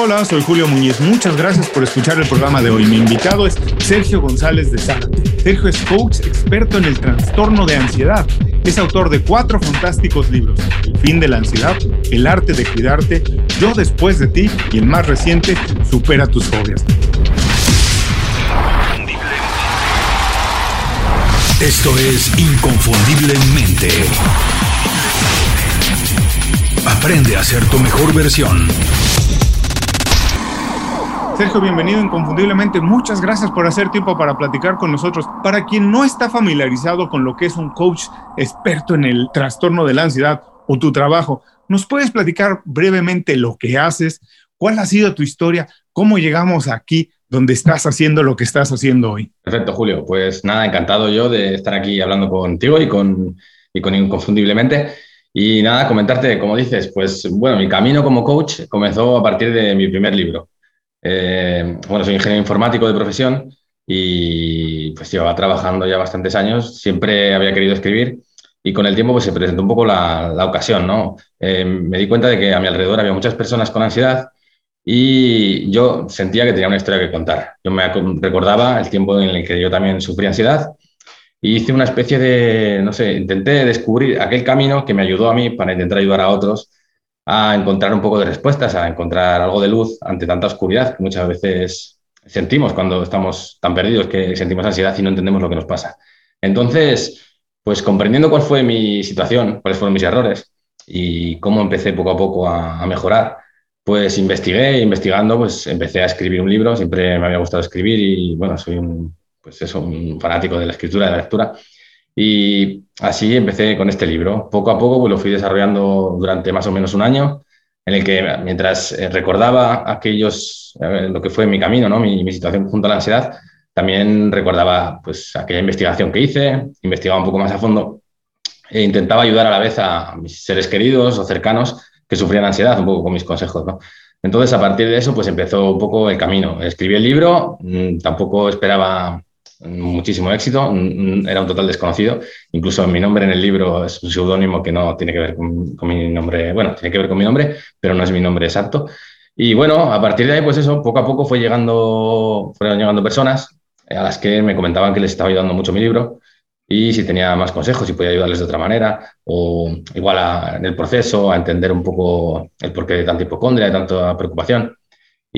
Hola, soy Julio Muñiz. Muchas gracias por escuchar el programa de hoy. Mi invitado es Sergio González de Sala. Sergio es coach experto en el trastorno de ansiedad. Es autor de cuatro fantásticos libros: El fin de la ansiedad, El arte de cuidarte, Yo después de ti y el más reciente, Supera tus fobias. Esto es Inconfundiblemente. Aprende a ser tu mejor versión. Sergio, bienvenido inconfundiblemente. Muchas gracias por hacer tiempo para platicar con nosotros. Para quien no está familiarizado con lo que es un coach experto en el trastorno de la ansiedad o tu trabajo, ¿nos puedes platicar brevemente lo que haces? ¿Cuál ha sido tu historia? ¿Cómo llegamos aquí donde estás haciendo lo que estás haciendo hoy? Perfecto, Julio. Pues nada, encantado yo de estar aquí hablando contigo y con, y con Inconfundiblemente. Y nada, comentarte, como dices, pues bueno, mi camino como coach comenzó a partir de mi primer libro. Eh, bueno, soy ingeniero informático de profesión y pues llevaba trabajando ya bastantes años. Siempre había querido escribir y con el tiempo pues se presentó un poco la, la ocasión, ¿no? Eh, me di cuenta de que a mi alrededor había muchas personas con ansiedad y yo sentía que tenía una historia que contar. Yo me recordaba el tiempo en el que yo también sufrí ansiedad y hice una especie de, no sé, intenté descubrir aquel camino que me ayudó a mí para intentar ayudar a otros a encontrar un poco de respuestas, a encontrar algo de luz ante tanta oscuridad que muchas veces sentimos cuando estamos tan perdidos que sentimos ansiedad y no entendemos lo que nos pasa. Entonces, pues comprendiendo cuál fue mi situación, cuáles fueron mis errores y cómo empecé poco a poco a, mejorar, pues investigué, investigando, pues empecé a escribir un libro, siempre me había gustado escribir y bueno, soy un, pues eso, un fanático de la escritura, de la lectura. Y así empecé con este libro. Poco a poco pues, lo fui desarrollando durante más o menos un año, en el que mientras eh, recordaba aquellos, eh, lo que fue mi camino, ¿no? mi, situación junto a la ansiedad, también recordaba pues, aquella investigación que hice, investigaba un poco más a fondo e intentaba ayudar a la vez a mis seres queridos o cercanos que sufrían ansiedad, un poco con mis consejos. ¿no? Entonces, a partir de eso, pues empezó un poco el camino. Escribí el libro, mmm, tampoco esperaba muchísimo éxito, era un total desconocido, incluso mi nombre en el libro es un seudónimo que no tiene que ver con, mi nombre, bueno, tiene que ver con mi nombre, pero no es mi nombre exacto. Y bueno, a partir de ahí, pues eso, poco a poco fue llegando, fueron llegando personas a las que me comentaban que les estaba ayudando mucho mi libro y si tenía más consejos, si podía ayudarles de otra manera, o igual en el proceso, a entender un poco el porqué de tanta hipocondria, de tanta preocupación.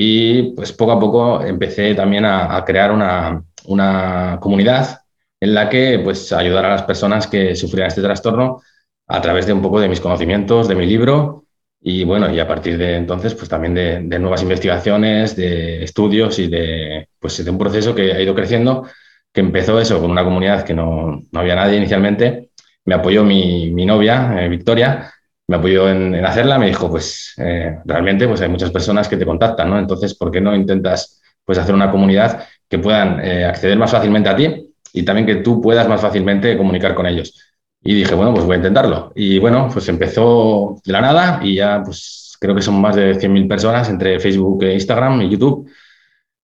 Y pues poco a poco empecé también a, crear una, una comunidad en la que pues ayudar a las personas que sufrían este trastorno a través de un poco de mis conocimientos, de mi libro y bueno, y a partir de entonces pues también de, de nuevas investigaciones, de estudios y de, pues, de un proceso que ha ido creciendo, que empezó eso con una comunidad que no, no había nadie inicialmente, me apoyó mi, mi novia, eh, Victoria, me apoyó en, en, hacerla, me dijo pues eh, realmente pues hay muchas personas que te contactan, ¿no? Entonces, ¿por qué no intentas pues hacer una comunidad que puedan eh, acceder más fácilmente a ti y también que tú puedas más fácilmente comunicar con ellos. Y dije, bueno, pues voy a intentarlo. Y bueno, pues empezó de la nada y ya pues creo que son más de 100.000 personas entre Facebook, e Instagram y YouTube.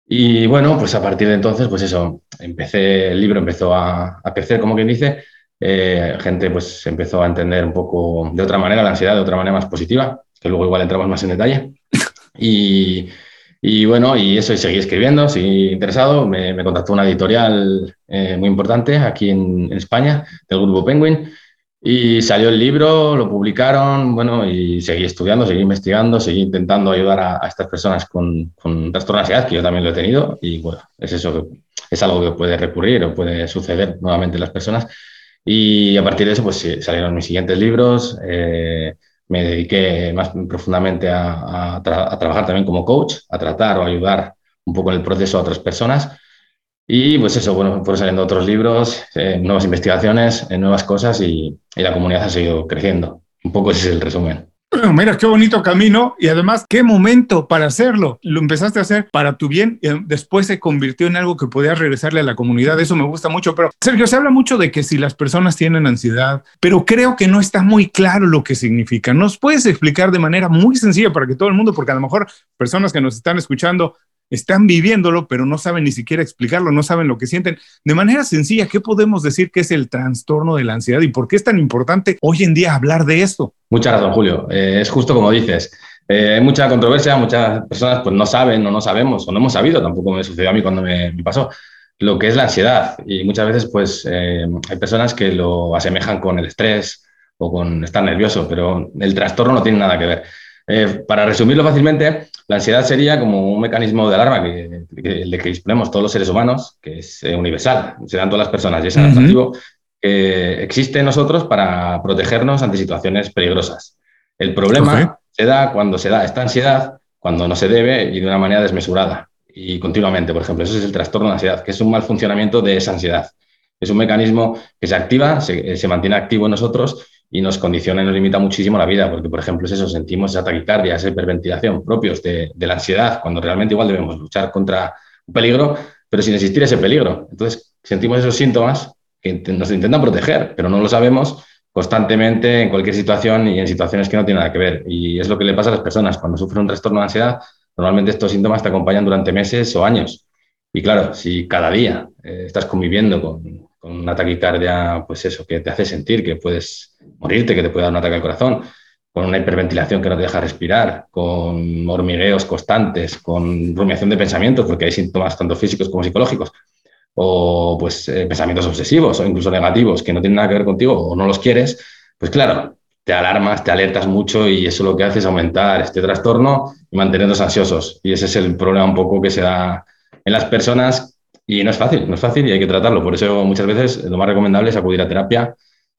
Y bueno, pues a partir de entonces, pues eso, empecé, el libro empezó a, a crecer, como quien dice, eh, gente pues empezó a entender un poco de otra manera la ansiedad, de otra manera más positiva, que luego igual entramos más en detalle. Y, y bueno, y eso, y seguí escribiendo, seguí interesado. Me, me contactó una editorial eh, muy importante aquí en, en, España, del grupo Penguin, y salió el libro, lo publicaron, bueno, y seguí estudiando, seguí investigando, seguí intentando ayudar a, a estas personas con, con trastorno de ansiedad, que yo también lo he tenido, y bueno, es eso, es algo que puede recurrir o puede suceder nuevamente en las personas. Y a partir de eso, pues salieron mis siguientes libros. Eh, me dediqué más profundamente a, trabajar también como coach, a tratar o ayudar un poco en el proceso a otras personas. Y pues eso, bueno, fueron saliendo otros libros, eh, nuevas investigaciones, eh, nuevas cosas y, y, la comunidad ha seguido creciendo. Un poco ese es el resumen. Mira, qué bonito camino y además qué momento para hacerlo. Lo empezaste a hacer para tu bien y después se convirtió en algo que podías regresarle a la comunidad. Eso me gusta mucho. Pero Sergio, se habla mucho de que si las personas tienen ansiedad, pero creo que no está muy claro lo que significa. ¿Nos puedes explicar de manera muy sencilla para que todo el mundo, porque a lo mejor personas que nos están escuchando están viviéndolo, pero no saben ni siquiera explicarlo, no saben lo que sienten. De manera sencilla, ¿qué podemos decir que es el trastorno de la ansiedad y por qué es tan importante hoy en día hablar de esto? Muchas gracias, Julio. Eh, es justo como dices. Eh, hay mucha controversia, muchas personas pues no saben o no sabemos o no hemos sabido, tampoco me sucedió a mí cuando me, pasó, lo que es la ansiedad. Y muchas veces pues eh, hay personas que lo asemejan con el estrés o con estar nervioso, pero el trastorno no tiene nada que ver. Eh, para resumirlo fácilmente, la ansiedad sería como un mecanismo de alarma que, que, que disponemos todos los seres humanos, que es universal, se dan todas las personas y es adaptativo, que existe en nosotros para protegernos ante situaciones peligrosas. El problema se da cuando se da esta ansiedad, cuando no se debe y de una manera desmesurada y continuamente, por ejemplo. Eso es el trastorno de ansiedad, que es un mal funcionamiento de esa ansiedad. Es un mecanismo que se activa, se, se mantiene activo en nosotros y nos condiciona y nos limita muchísimo la vida, porque, por ejemplo, es eso, sentimos esa taquicardia, esa hiperventilación propios de, de la ansiedad, cuando realmente igual debemos luchar contra un peligro, pero sin existir ese peligro. Entonces, sentimos esos síntomas que nos intentan proteger, pero no lo sabemos constantemente en cualquier situación y en situaciones que no tienen nada que ver. Y es lo que le pasa a las personas. Cuando sufren un trastorno de ansiedad, normalmente estos síntomas te acompañan durante meses o años. Y claro, si cada día eh, estás conviviendo con, con, una taquicardia, pues eso, que te hace sentir que puedes morirte, que te puede dar un ataque al corazón, con una hiperventilación que no te deja respirar, con hormigueos constantes, con rumiación de pensamientos, porque hay síntomas tanto físicos como psicológicos, o pues eh, pensamientos obsesivos o incluso negativos que no tienen nada que ver contigo o no los quieres, pues claro, te alarmas, te alertas mucho y eso lo que hace es aumentar este trastorno y mantenernos ansiosos. Y ese es el problema un poco que se da en las personas y no es fácil, no es fácil y hay que tratarlo. Por eso muchas veces lo más recomendable es acudir a terapia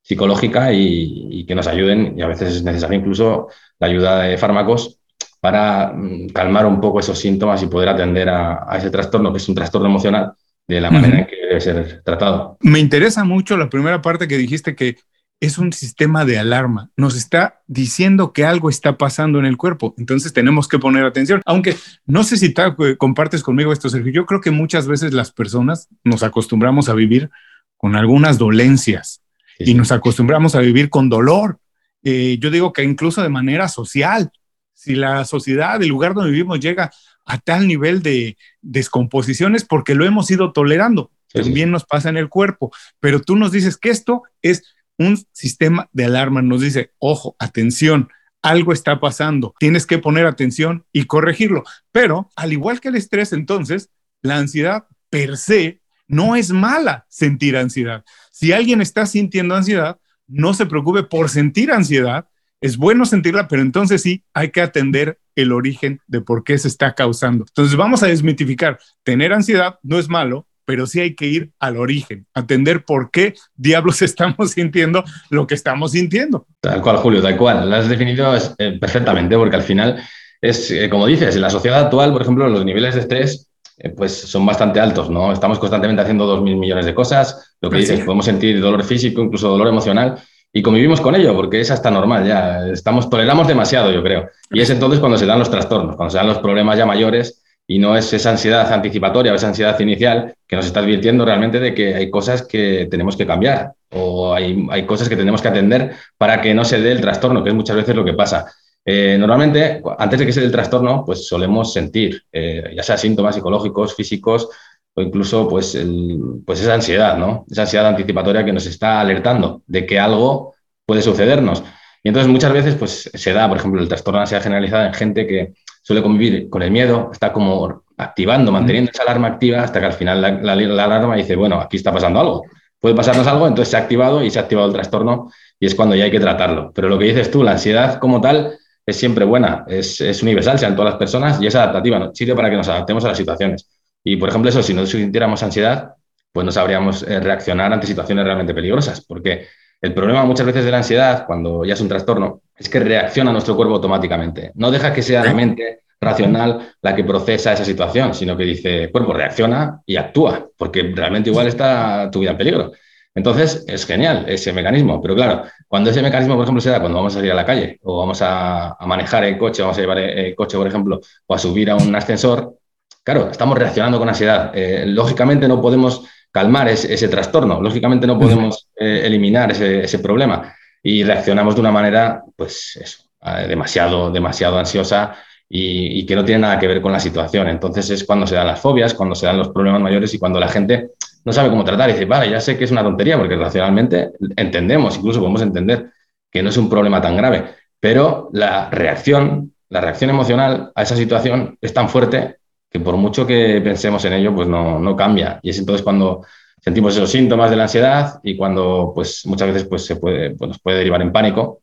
psicológica y, que nos ayuden y a veces es necesaria incluso la ayuda de fármacos para mm, calmar un poco esos síntomas y poder atender a ese trastorno, que es un trastorno emocional de la manera en que debe ser tratado. Me interesa mucho la primera parte que dijiste que es un sistema de alarma. Nos está diciendo que algo está pasando en el cuerpo. Entonces tenemos que poner atención. Aunque no sé si te, compartes conmigo esto, Sergio. Yo creo que muchas veces las personas nos acostumbramos a vivir con algunas dolencias y nos acostumbramos a vivir con dolor. Eh, yo digo que incluso de manera social. Si la sociedad, el lugar donde vivimos llega a tal nivel de descomposiciones porque lo hemos ido tolerando. También nos pasa en el cuerpo, pero tú nos dices que esto es un sistema de alarma, nos dice, ojo, atención, algo está pasando, tienes que poner atención y corregirlo. Pero al igual que el estrés, entonces, la ansiedad per se no es mala sentir ansiedad. Si alguien está sintiendo ansiedad, no se preocupe por sentir ansiedad, es bueno sentirla, pero entonces sí hay que atender el origen de por qué se está causando. Entonces vamos a desmitificar, tener ansiedad no es malo, pero sí hay que ir al origen, atender por qué diablos estamos sintiendo lo que estamos sintiendo. Tal cual, Julio, tal cual. Lo has definido eh, perfectamente, porque al final es, eh, como dices, en la sociedad actual, por ejemplo, los niveles de estrés eh, pues son bastante altos, ¿no? Estamos constantemente haciendo dos mil millones de cosas, lo que dices, podemos sentir dolor físico, incluso dolor emocional, y convivimos con ello, porque es hasta normal ya. Estamos, toleramos demasiado, yo creo. Y es entonces cuando se dan los trastornos, cuando se dan los problemas ya mayores y no es esa ansiedad anticipatoria o esa ansiedad inicial que nos está advirtiendo realmente de que hay cosas que tenemos que cambiar o hay, hay cosas que tenemos que atender para que no se dé el trastorno, que es muchas veces lo que pasa. Eh, normalmente, antes de que se dé el trastorno, pues solemos sentir, eh, ya sea síntomas psicológicos, físicos, o incluso pues, el, pues esa ansiedad, ¿no? Esa ansiedad anticipatoria que nos está alertando de que algo puede sucedernos. Y entonces muchas veces pues, se da, por ejemplo, el trastorno de ansiedad generalizada en gente que suele convivir con el miedo, está como activando, manteniendo esa alarma activa hasta que al final la, la, alarma dice, bueno, aquí está pasando algo. Puede pasarnos algo, entonces se ha activado y se ha activado el trastorno y es cuando ya hay que tratarlo. Pero lo que dices tú, la ansiedad como tal es siempre buena, es, es universal, sean todas las personas y es adaptativa, sirve para que nos adaptemos a las situaciones. Y, por ejemplo, eso, si no sintiéramos ansiedad, pues no sabríamos eh, reaccionar ante situaciones realmente peligrosas, porque el problema muchas veces de la ansiedad, cuando ya es un trastorno, es que reacciona nuestro cuerpo automáticamente. No deja que sea la mente racional la que procesa esa situación, sino que dice, cuerpo reacciona y actúa, porque realmente igual está tu vida en peligro. Entonces, es genial ese mecanismo, pero claro, cuando ese mecanismo, por ejemplo, se da cuando vamos a salir a la calle o vamos a, a manejar el coche, vamos a llevar el coche, por ejemplo, o a subir a un ascensor, Claro, estamos reaccionando con ansiedad. Eh, lógicamente no podemos calmar ese, trastorno, lógicamente no podemos eh, eliminar ese, problema y reaccionamos de una manera, pues eso, eh, demasiado, demasiado ansiosa y, que no tiene nada que ver con la situación. Entonces es cuando se dan las fobias, cuando se dan los problemas mayores y cuando la gente no sabe cómo tratar y dice, vale, ya sé que es una tontería porque racionalmente entendemos, incluso podemos entender que no es un problema tan grave, pero la reacción la reacción emocional a esa situación es tan fuerte que por mucho que pensemos en ello, pues no, no cambia. Y es entonces cuando sentimos esos síntomas de la ansiedad y cuando pues muchas veces pues, se puede, pues, nos puede derivar en pánico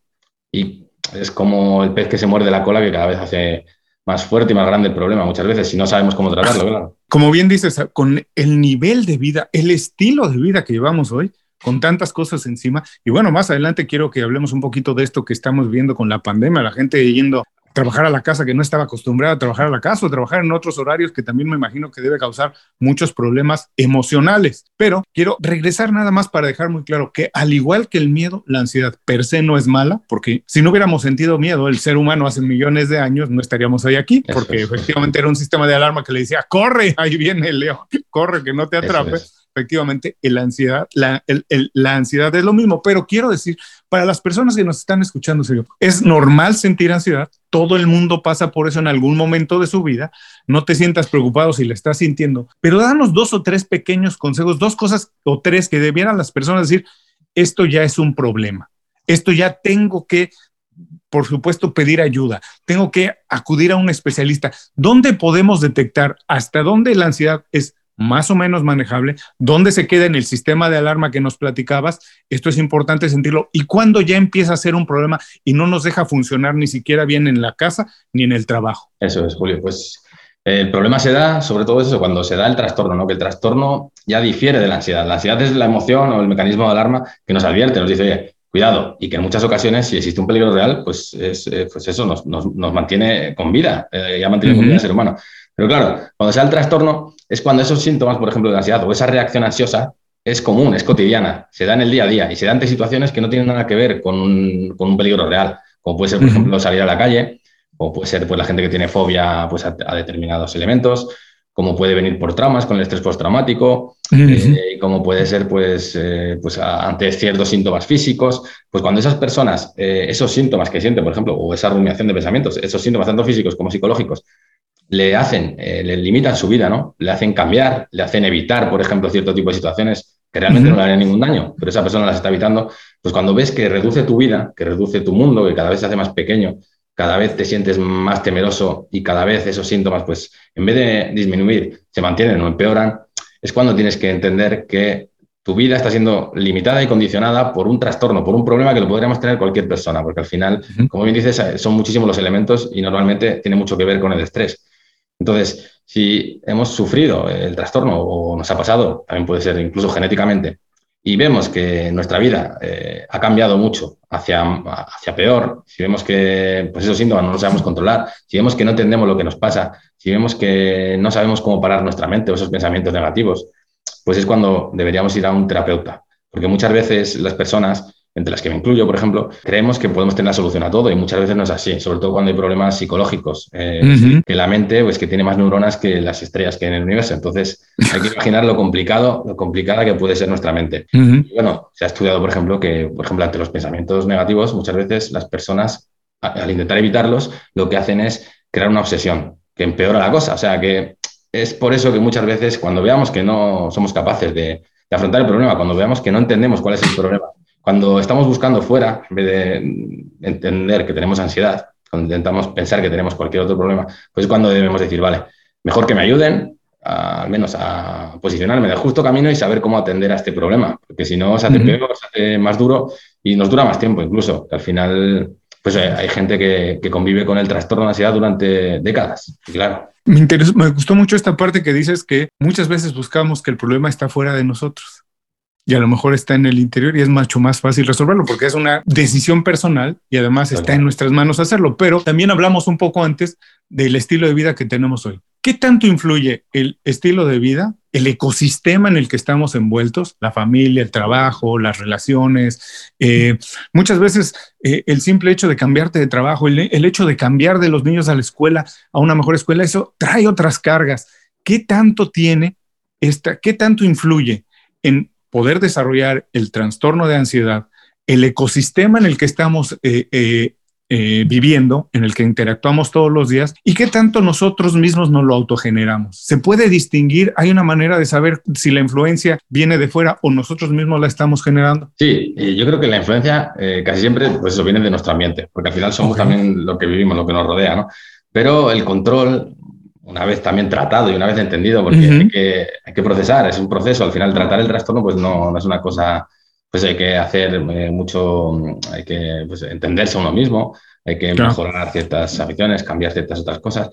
y es como el pez que se muerde la cola que cada vez hace más fuerte y más grande el problema muchas veces si no sabemos cómo tratarlo. Claro. Como bien dices, con el nivel de vida, el estilo de vida que llevamos hoy, con tantas cosas encima. Y bueno, más adelante quiero que hablemos un poquito de esto que estamos viendo con la pandemia, la gente yendo trabajar a la casa que no estaba acostumbrada a trabajar a la casa o trabajar en otros horarios que también me imagino que debe causar muchos problemas emocionales. Pero quiero regresar nada más para dejar muy claro que al igual que el miedo, la ansiedad per se no es mala, porque si no hubiéramos sentido miedo, el ser humano hace millones de años no estaríamos hoy aquí, porque efectivamente era un sistema de alarma que le decía, corre, ahí viene el león, corre, que no te atrape efectivamente la ansiedad, la, la, ansiedad es lo mismo, pero quiero decir, para las personas que nos están escuchando, es normal sentir ansiedad, todo el mundo pasa por eso en algún momento de su vida, no te sientas preocupado si le estás sintiendo, pero danos dos o tres pequeños consejos, dos cosas o tres que debieran las personas decir, esto ya es un problema, esto ya tengo que por supuesto, pedir ayuda. Tengo que acudir a un especialista. ¿Dónde podemos detectar hasta dónde la ansiedad es más o menos manejable, dónde se queda en el sistema de alarma que nos platicabas, esto es importante sentirlo, y cuando ya empieza a ser un problema y no nos deja funcionar ni siquiera bien en la casa ni en el trabajo. Eso es, Julio, pues el problema se da, sobre todo eso, cuando se da el trastorno, ¿no? que el trastorno ya difiere de la ansiedad. La ansiedad es la emoción o el mecanismo de alarma que nos advierte, nos dice, oye, cuidado, y que en muchas ocasiones, si existe un peligro real, pues, es, eh, pues eso nos, nos, nos, mantiene con vida, eh, ya mantiene con vida el ser humano. Pero claro, cuando sea el trastorno es cuando esos síntomas, por ejemplo, de ansiedad o esa reacción ansiosa es común, es cotidiana, se da en el día a día y se da ante situaciones que no tienen nada que ver con un, con un peligro real, como puede ser, por ejemplo, salir a la calle, o puede ser pues, la gente que tiene fobia pues, a, determinados elementos, como puede venir por traumas con el estrés postraumático, eh, y como puede ser pues, eh, pues ante ciertos síntomas físicos, pues cuando esas personas, eh, esos síntomas que sienten, por ejemplo, o esa rumiación de pensamientos, esos síntomas tanto físicos como psicológicos, le hacen, eh, le limitan su vida, ¿no? Le hacen cambiar, le hacen evitar, por ejemplo, cierto tipo de situaciones que realmente no le harían ningún daño, pero esa persona las está evitando. Pues cuando ves que reduce tu vida, que reduce tu mundo, que cada vez se hace más pequeño, cada vez te sientes más temeroso y cada vez esos síntomas, pues en vez de disminuir, se mantienen o empeoran, es cuando tienes que entender que tu vida está siendo limitada y condicionada por un trastorno, por un problema que lo podríamos tener cualquier persona, porque al final, como bien dices, son muchísimos los elementos y normalmente tiene mucho que ver con el estrés. Entonces, si hemos sufrido el trastorno o nos ha pasado, también puede ser incluso genéticamente, y vemos que nuestra vida eh, ha cambiado mucho hacia, hacia peor, si vemos que pues esos síntomas no los sabemos controlar, si vemos que no entendemos lo que nos pasa, si vemos que no sabemos cómo parar nuestra mente o esos pensamientos negativos, pues es cuando deberíamos ir a un terapeuta. Porque muchas veces las personas entre las que me incluyo, por ejemplo, creemos que podemos tener la solución a todo y muchas veces no es así, sobre todo cuando hay problemas psicológicos, eh, que la mente pues que tiene más neuronas que las estrellas que en el universo. Entonces, hay que imaginar lo complicado, lo complicada que puede ser nuestra mente. y bueno, se ha estudiado, por ejemplo, que, por ejemplo, ante los pensamientos negativos, muchas veces las personas, al intentar evitarlos, lo que hacen es crear una obsesión que empeora la cosa. O sea, que es por eso que muchas veces cuando veamos que no somos capaces de afrontar el problema, cuando veamos que no entendemos cuál es el problema, cuando estamos buscando fuera, en vez de entender que tenemos ansiedad, cuando intentamos pensar que tenemos cualquier otro problema, pues es cuando debemos decir, vale, mejor que me ayuden, al menos a posicionarme en el justo camino y saber cómo atender a este problema, porque si no se hace peor, se hace más duro y nos dura más tiempo incluso, al final pues eh, hay gente que, que, convive con el trastorno de ansiedad durante décadas, claro. Me, interesó, me gustó mucho esta parte que dices que muchas veces buscamos que el problema está fuera de nosotros y a lo mejor está en el interior y es mucho más fácil resolverlo porque es una decisión personal y además está en nuestras manos hacerlo. Pero también hablamos un poco antes del estilo de vida que tenemos hoy. ¿Qué tanto influye el estilo de vida, el ecosistema en el que estamos envueltos, la familia, el trabajo, las relaciones? Eh, muchas veces eh, el simple hecho de cambiarte de trabajo, el, el hecho de cambiar de los niños a la escuela, a una mejor escuela, eso trae otras cargas. ¿Qué tanto tiene esta, qué tanto influye en poder desarrollar el trastorno de ansiedad, el ecosistema en el que estamos eh, eh, eh, viviendo, en el que interactuamos todos los días y qué tanto nosotros mismos nos lo autogeneramos. ¿Se puede distinguir? ¿Hay una manera de saber si la influencia viene de fuera o nosotros mismos la estamos generando? Sí, yo creo que la influencia casi siempre pues eso viene de nuestro ambiente, porque al final somos también lo que vivimos, lo que nos rodea, ¿no? Pero el control, una vez también tratado y una vez entendido, porque hay, que, hay, que, procesar, es un proceso, al final tratar el trastorno pues no, no es una cosa pues hay que hacer eh, mucho, hay que pues, entenderse a uno mismo, hay que mejorar ciertas aficiones, cambiar ciertas otras cosas.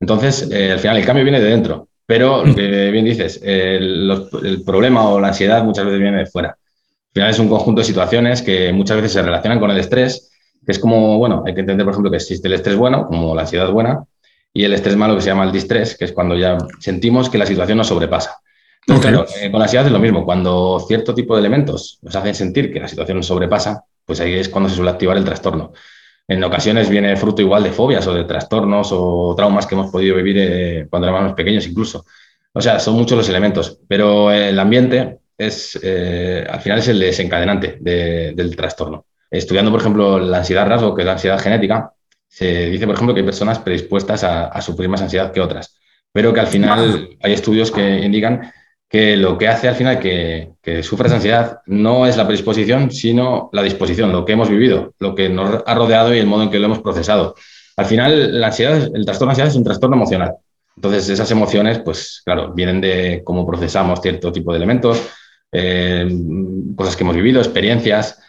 Entonces, eh, al final el cambio viene de dentro, pero lo que bien dices, el, problema o la ansiedad muchas veces viene de fuera. Al final es un conjunto de situaciones que muchas veces se relacionan con el estrés, que es como, bueno, hay que entender, por ejemplo, que existe el estrés bueno, como la ansiedad buena, y el estrés malo que se llama el distrés, que es cuando ya sentimos que la situación nos sobrepasa. Claro, eh, con la ansiedad es lo mismo. Cuando cierto tipo de elementos nos hacen sentir que la situación nos sobrepasa, pues ahí es cuando se suele activar el trastorno. En ocasiones viene fruto igual de fobias o de trastornos o traumas que hemos podido vivir eh, cuando éramos pequeños incluso. O sea, son muchos los elementos, pero el ambiente es, eh, al final es el desencadenante del trastorno. Estudiando, por ejemplo, la ansiedad rasgo, que es la ansiedad genética, se dice, por ejemplo, que hay personas predispuestas a, a sufrir más ansiedad que otras, pero que al final hay estudios que indican que lo que hace al final que, que sufras ansiedad no es la predisposición, sino la disposición, lo que hemos vivido, lo que nos ha rodeado y el modo en que lo hemos procesado. Al final, la ansiedad, el trastorno de ansiedad es un trastorno emocional. Entonces, esas emociones, pues claro, vienen de cómo procesamos cierto tipo de elementos, eh, cosas que hemos vivido, experiencias,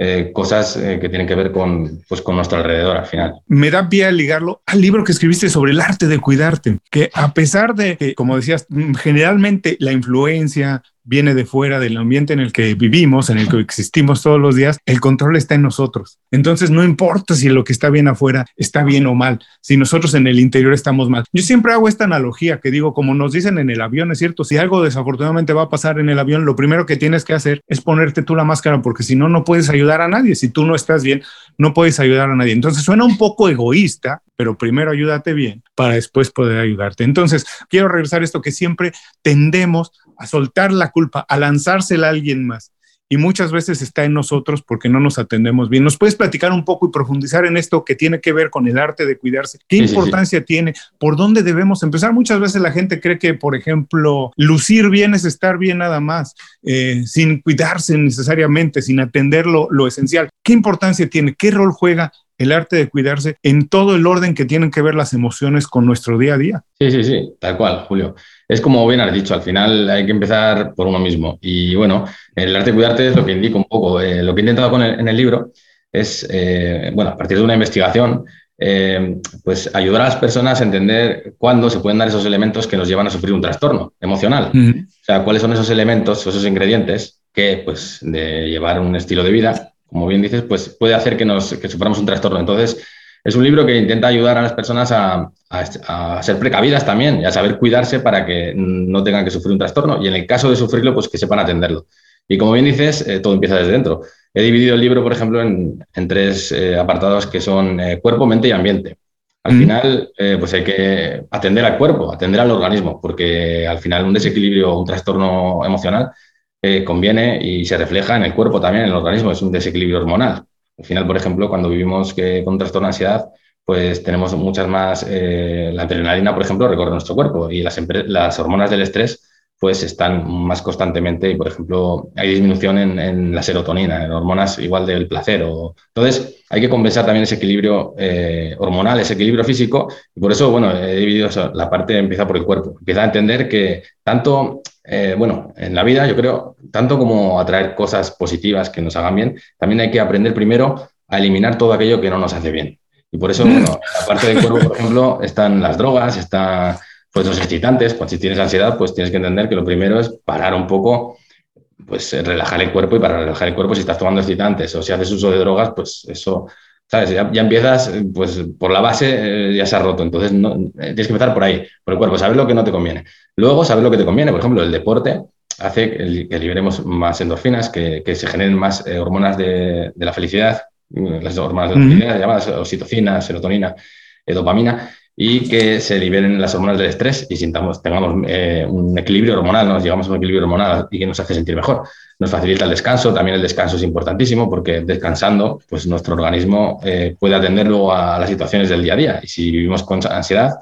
eh, cosas eh, que tienen que ver con, pues, con nuestro alrededor al final. Me da pie a ligarlo al libro que escribiste sobre el arte de cuidarte, que a pesar de que, como decías, generalmente la influencia, viene de fuera del ambiente en el que vivimos, en el que existimos todos los días, el control está en nosotros. Entonces no importa si lo que está bien afuera está bien o mal, si nosotros en el interior estamos mal. Yo siempre hago esta analogía que digo, como nos dicen en el avión, es cierto, si algo desafortunadamente va a pasar en el avión, lo primero que tienes que hacer es ponerte tú la máscara porque si no, no puedes ayudar a nadie. Si tú no estás bien, no puedes ayudar a nadie. Entonces suena un poco egoísta, pero primero ayúdate bien para después poder ayudarte. Entonces, quiero regresar a esto que siempre tendemos a soltar la culpa, a lanzársela a alguien más. Y muchas veces está en nosotros porque no nos atendemos bien. ¿Nos puedes platicar un poco y profundizar en esto que tiene que ver con el arte de cuidarse? ¿Qué importancia tiene? ¿Por dónde debemos empezar? Muchas veces la gente cree que, por ejemplo, lucir bien es estar bien nada más, eh, sin cuidarse necesariamente, sin atender lo, lo esencial. ¿Qué importancia tiene? ¿Qué rol juega el arte de cuidarse en todo el orden que tienen que ver las emociones con nuestro día a día. Sí, sí, sí, tal cual, Julio. Es como bien has dicho, al final hay que empezar por uno mismo. Y bueno, el arte de cuidarte es lo que indica un poco. Eh, lo que he intentado con en el libro es, eh, bueno, a partir de una investigación, eh, pues ayudar a las personas a entender cuándo se pueden dar esos elementos que nos llevan a sufrir un trastorno emocional. O sea, cuáles son esos elementos, esos ingredientes que, pues, de llevar un estilo de vida como bien dices, pues puede hacer que, nos, que suframos un trastorno. Entonces, es un libro que intenta ayudar a las personas a, a, ser precavidas también y a saber cuidarse para que no tengan que sufrir un trastorno y en el caso de sufrirlo, pues que sepan atenderlo. Y como bien dices, eh, todo empieza desde dentro. He dividido el libro, por ejemplo, en, en tres eh, apartados que son eh, cuerpo, mente y ambiente. Al final, pues hay que atender al cuerpo, atender al organismo, porque al final un desequilibrio, un trastorno emocional eh, conviene y se refleja en el cuerpo también, en el organismo, es un desequilibrio hormonal. Al final, por ejemplo, cuando vivimos que, con trastorno de ansiedad, pues tenemos muchas más, eh, la adrenalina, por ejemplo, recorre nuestro cuerpo y las, las hormonas del estrés pues están más constantemente y, por ejemplo, hay disminución en, la serotonina, en hormonas igual del placer. O... Entonces, hay que compensar también ese equilibrio eh, hormonal, ese equilibrio físico. Y por eso, bueno, he dividido la parte, empieza por el cuerpo. Empieza a entender que tanto, eh, bueno, en la vida, yo creo, tanto como atraer cosas positivas que nos hagan bien, también hay que aprender primero a eliminar todo aquello que no nos hace bien. Y por eso, bueno, en la parte del cuerpo, por ejemplo, están las drogas, está pues los excitantes, pues si tienes ansiedad, pues tienes que entender que lo primero es parar un poco, pues relajar el cuerpo y para relajar el cuerpo, si estás tomando excitantes o si haces uso de drogas, pues eso, ¿sabes? Ya, empiezas, pues por la base eh, ya se ha roto, entonces no, eh, tienes que empezar por ahí, por el cuerpo, saber lo que no te conviene. Luego, saber lo que te conviene, por ejemplo, el deporte hace que, liberemos más endorfinas, que, se generen más eh, hormonas de, la felicidad, las hormonas de la felicidad, llamadas oxitocina, serotonina, dopamina, y que se liberen las hormonas del estrés y sintamos, tengamos eh, un equilibrio hormonal, nos llegamos a un equilibrio hormonal y que nos hace sentir mejor. Nos facilita el descanso, también el descanso es importantísimo porque descansando, pues nuestro organismo eh, puede atender luego a las situaciones del día a día y si vivimos con ansiedad,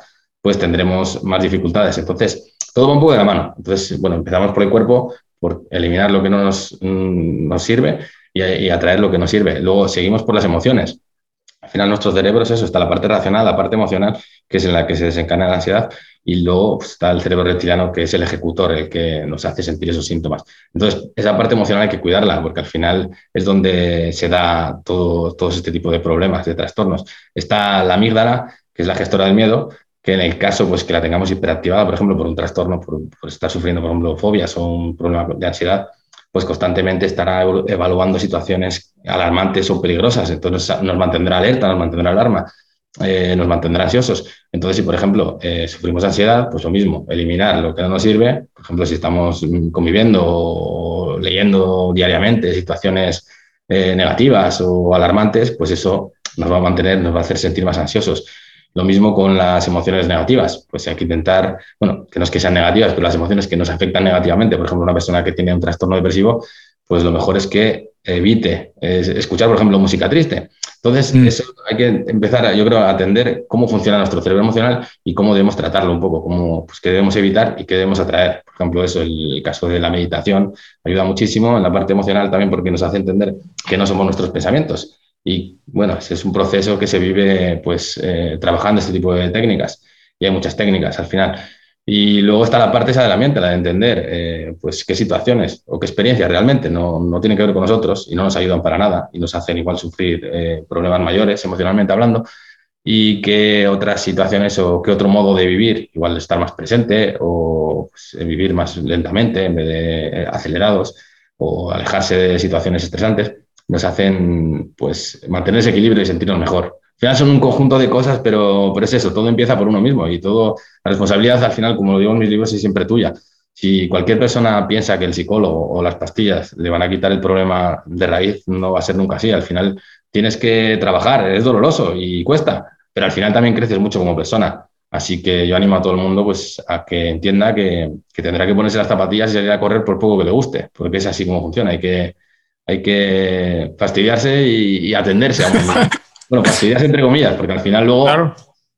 pues tendremos más dificultades. Entonces, todo va un poco de la mano. Entonces, bueno, empezamos por el cuerpo, por eliminar lo que no nos, mm, nos sirve y, atraer lo que nos sirve. Luego seguimos por las emociones final nuestro cerebro es eso, está la parte racional, la parte emocional, que es en la que se desencadena la ansiedad, y luego pues, está el cerebro reptiliano, que es el ejecutor, el que nos hace sentir esos síntomas. Entonces, esa parte emocional hay que cuidarla, porque al final es donde se da todo, todo este tipo de problemas, de trastornos. Está la amígdala, que es la gestora del miedo, que en el caso pues, que la tengamos hiperactivada, por ejemplo, por un trastorno, por, estar sufriendo, por ejemplo, fobias o un problema de ansiedad, pues constantemente estará evaluando situaciones alarmantes o peligrosas. Entonces nos mantendrá alerta, nos mantendrá alarma, eh, nos mantendrá ansiosos. Entonces, si por ejemplo eh, sufrimos ansiedad, pues lo mismo, eliminar lo que no nos sirve. Por ejemplo, si estamos conviviendo o leyendo diariamente situaciones eh, negativas o alarmantes, pues eso nos va a mantener, nos va a hacer sentir más ansiosos. Lo mismo con las emociones negativas, pues hay que intentar, bueno, que no es que sean negativas, pero las emociones que nos afectan negativamente, por ejemplo, una persona que tiene un trastorno depresivo, pues lo mejor es que evite escuchar, por ejemplo, música triste. Entonces, mm. eso hay que empezar, yo creo, a atender cómo funciona nuestro cerebro emocional y cómo debemos tratarlo un poco, cómo, pues, qué debemos evitar y qué debemos atraer. Por ejemplo, eso, el caso de la meditación ayuda muchísimo en la parte emocional también porque nos hace entender que no somos nuestros pensamientos y bueno, es un proceso que se vive pues eh, trabajando este tipo de técnicas. Y hay muchas técnicas al final. Y luego está la parte esa de la mente, la de entender eh, pues qué situaciones o qué experiencias realmente no, no tienen que ver con nosotros y no nos ayudan para nada y nos hacen igual sufrir eh, problemas mayores emocionalmente hablando y qué otras situaciones o qué otro modo de vivir, igual estar más presente o pues, vivir más lentamente en vez de acelerados o alejarse de situaciones estresantes nos hacen pues mantener ese equilibrio y sentirnos mejor. Al final son un conjunto de cosas, pero, pero es eso, todo empieza por uno mismo y todo, la responsabilidad al final, como lo digo en mis libros, es siempre tuya. Si cualquier persona piensa que el psicólogo o las pastillas le van a quitar el problema de raíz, no va a ser nunca así. Al final tienes que trabajar, es doloroso y cuesta, pero al final también creces mucho como persona. Así que yo animo a todo el mundo pues, a que entienda que, que tendrá que ponerse las zapatillas y salir a correr por poco que le guste, porque es así como funciona. Hay que, hay que fastidiarse y, atenderse. A bueno, fastidiarse entre comillas, porque al final luego,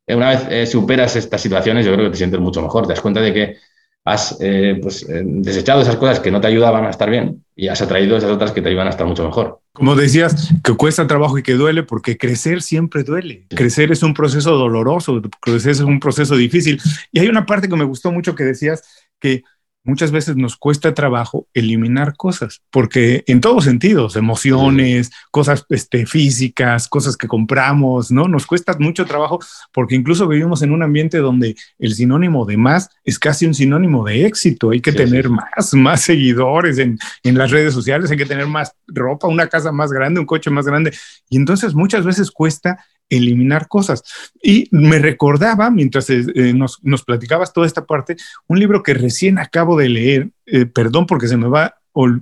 eh, una vez eh, superas estas situaciones, yo creo que te sientes mucho mejor. Te das cuenta de que has eh, pues, desechado esas cosas que no te ayudaban a estar bien y has atraído esas otras que te ayudan a estar mucho mejor. Como decías, que cuesta trabajo y que duele, porque crecer siempre duele. Crecer es un proceso doloroso, crecer es un proceso difícil. Y hay una parte que me gustó mucho que decías que muchas veces nos cuesta trabajo eliminar cosas, porque en todos sentidos, emociones, cosas este, físicas, cosas que compramos, ¿no? Nos cuesta mucho trabajo porque incluso vivimos en un ambiente donde el sinónimo de más es casi un sinónimo de éxito. Hay que tener más, más seguidores en, en las redes sociales, hay que tener más ropa, una casa más grande, un coche más grande. Y entonces muchas veces cuesta eliminar cosas. Y me recordaba, mientras eh, eh, nos, nos, platicabas toda esta parte, un libro que recién acabo de leer, eh, perdón porque se me va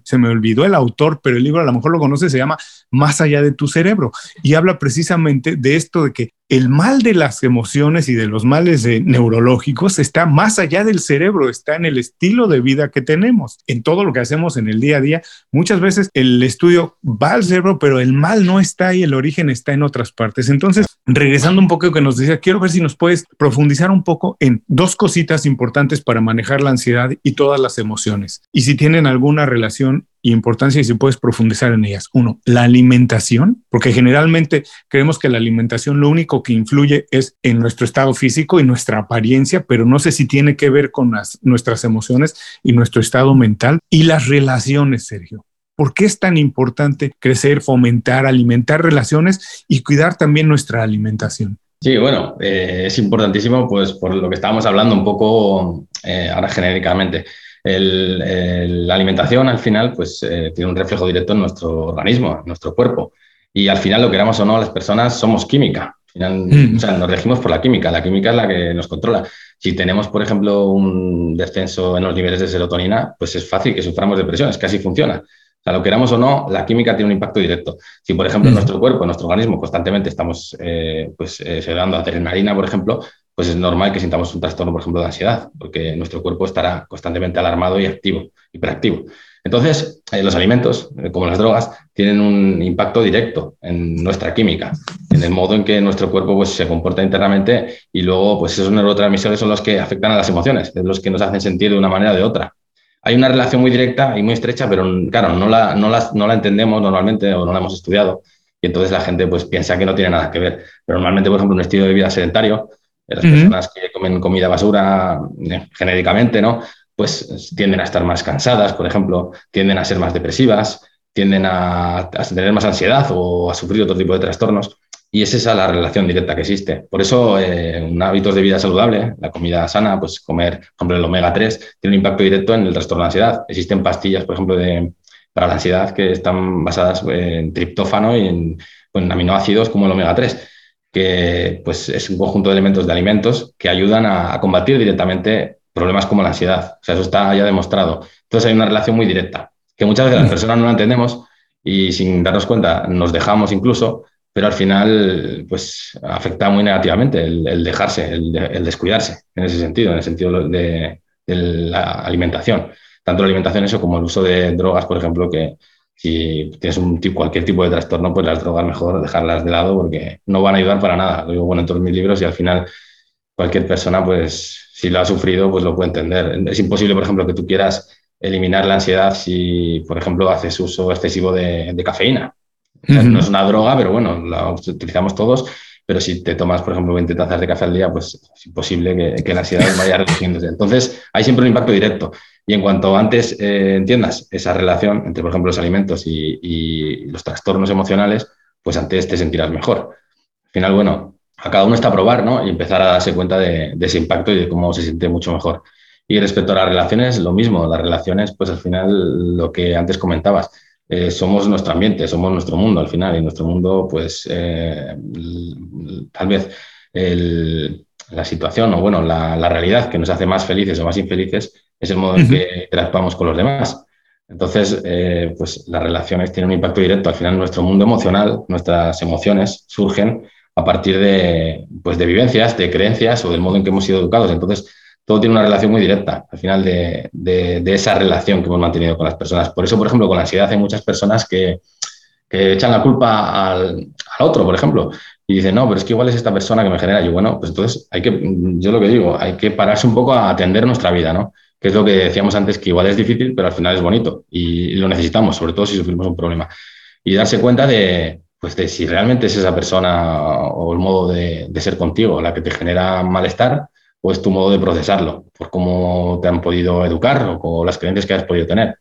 se me olvidó el autor, pero el libro a lo mejor lo conoce, se llama Más allá de tu cerebro y habla precisamente de esto de que el mal de las emociones y de los males neurológicos está más allá del cerebro, está en el estilo de vida que tenemos, en todo lo que hacemos en el día a día. Muchas veces el estudio va al cerebro, pero el mal no está ahí, el origen está en otras partes. Entonces, regresando un poco a lo que nos decía, quiero ver si nos puedes profundizar un poco en dos cositas importantes para manejar la ansiedad y todas las emociones. Y si tienen alguna relación importancia y si puedes profundizar en ellas. Uno, la alimentación, porque generalmente creemos que la alimentación lo único que influye es en nuestro estado físico y nuestra apariencia, pero no sé si tiene que ver con las, nuestras emociones y nuestro estado mental y las relaciones, Sergio. ¿Por qué es tan importante crecer, fomentar, alimentar relaciones y cuidar también nuestra alimentación? Sí, bueno, eh, es importantísimo, pues por lo que estábamos hablando un poco eh, ahora genéricamente la alimentación al final pues eh, tiene un reflejo directo en nuestro organismo, en nuestro cuerpo. Y al final, lo queramos o no, las personas somos química. Mm. nos regimos por la química. La química es la que nos controla. Si tenemos, por ejemplo, un descenso en los niveles de serotonina, pues es fácil que suframos depresión. Es que así funciona. O sea, lo queramos o no, la química tiene un impacto directo. Si, por ejemplo, en mm. nuestro cuerpo, en nuestro organismo, constantemente estamos eh, pues, eh, adrenalina, por ejemplo, pues es normal que sintamos un trastorno, por ejemplo, de ansiedad, porque nuestro cuerpo estará constantemente alarmado y activo, hiperactivo. Entonces, eh, los alimentos, eh, como las drogas, tienen un impacto directo en nuestra química, en el modo en que nuestro cuerpo pues, se comporta internamente y luego pues, esos neurotransmisores son los que afectan a las emociones, es los que nos hacen sentir de una manera o de otra. Hay una relación muy directa y muy estrecha, pero claro, no la, no no la entendemos normalmente o no la hemos estudiado y entonces la gente pues, piensa que no tiene nada que ver. Pero normalmente, por ejemplo, un estilo de vida sedentario las personas que comen comida basura eh, genéricamente, ¿no? Pues tienden a estar más cansadas, por ejemplo, tienden a ser más depresivas, tienden a, tener más ansiedad o a sufrir otro tipo de trastornos. Y es esa la relación directa que existe. Por eso, eh, un hábitos de vida saludable, la comida sana, pues comer, por ejemplo, el omega 3, tiene un impacto directo en el trastorno de ansiedad. Existen pastillas, por ejemplo, de, para la ansiedad que están basadas en triptófano y en, en aminoácidos como el omega 3 que pues, es un conjunto de elementos de alimentos que ayudan a, combatir directamente problemas como la ansiedad. O sea, eso está ya demostrado. Entonces hay una relación muy directa, que muchas veces las personas no la entendemos y sin darnos cuenta nos dejamos incluso, pero al final pues afecta muy negativamente el, dejarse, el, descuidarse en ese sentido, en el sentido de, de la alimentación. Tanto la alimentación eso como el uso de drogas, por ejemplo, que, si tienes un tipo, cualquier tipo de trastorno, pues las drogas mejor dejarlas de lado porque no van a ayudar para nada. Lo digo bueno en todos mis libros y al final cualquier persona, pues si lo ha sufrido, pues lo puede entender. Es imposible, por ejemplo, que tú quieras eliminar la ansiedad si, por ejemplo, haces uso excesivo de, cafeína. No es una droga, pero bueno, la utilizamos todos. Pero si te tomas, por ejemplo, 20 tazas de café al día, pues es imposible que, la ansiedad vaya reduciéndose. Entonces, hay siempre un impacto directo. Y en cuanto antes eh, entiendas esa relación entre, por ejemplo, los alimentos y, los trastornos emocionales, pues antes te sentirás mejor. Al final, bueno, a cada uno está a probar, ¿no? Y empezar a darse cuenta de, ese impacto y de cómo se siente mucho mejor. Y respecto a las relaciones, lo mismo. Las relaciones, pues al final, lo que antes comentabas, eh, somos nuestro ambiente, somos nuestro mundo al final. Y nuestro mundo, pues eh, tal vez la situación o, bueno, la, la realidad que nos hace más felices o más infelices es el modo en que interactuamos con los demás. Entonces, eh, pues las relaciones tienen un impacto directo. Al final, nuestro mundo emocional, nuestras emociones surgen a partir de, pues, de vivencias, de creencias o del modo en que hemos sido educados. Entonces, todo tiene una relación muy directa al final de, de, esa relación que hemos mantenido con las personas. Por eso, por ejemplo, con la ansiedad hay muchas personas que, que echan la culpa al, al, otro, por ejemplo, y dicen, no, pero es que igual es esta persona que me genera. Y bueno, pues entonces hay que, yo lo que digo, hay que pararse un poco a atender nuestra vida, ¿no? que es lo que decíamos antes, que igual es difícil, pero al final es bonito y lo necesitamos, sobre todo si sufrimos un problema. Y darse cuenta de, pues de si realmente es esa persona o el modo de, ser contigo la que te genera malestar o es tu modo de procesarlo, por cómo te han podido educar o, las creencias que has podido tener.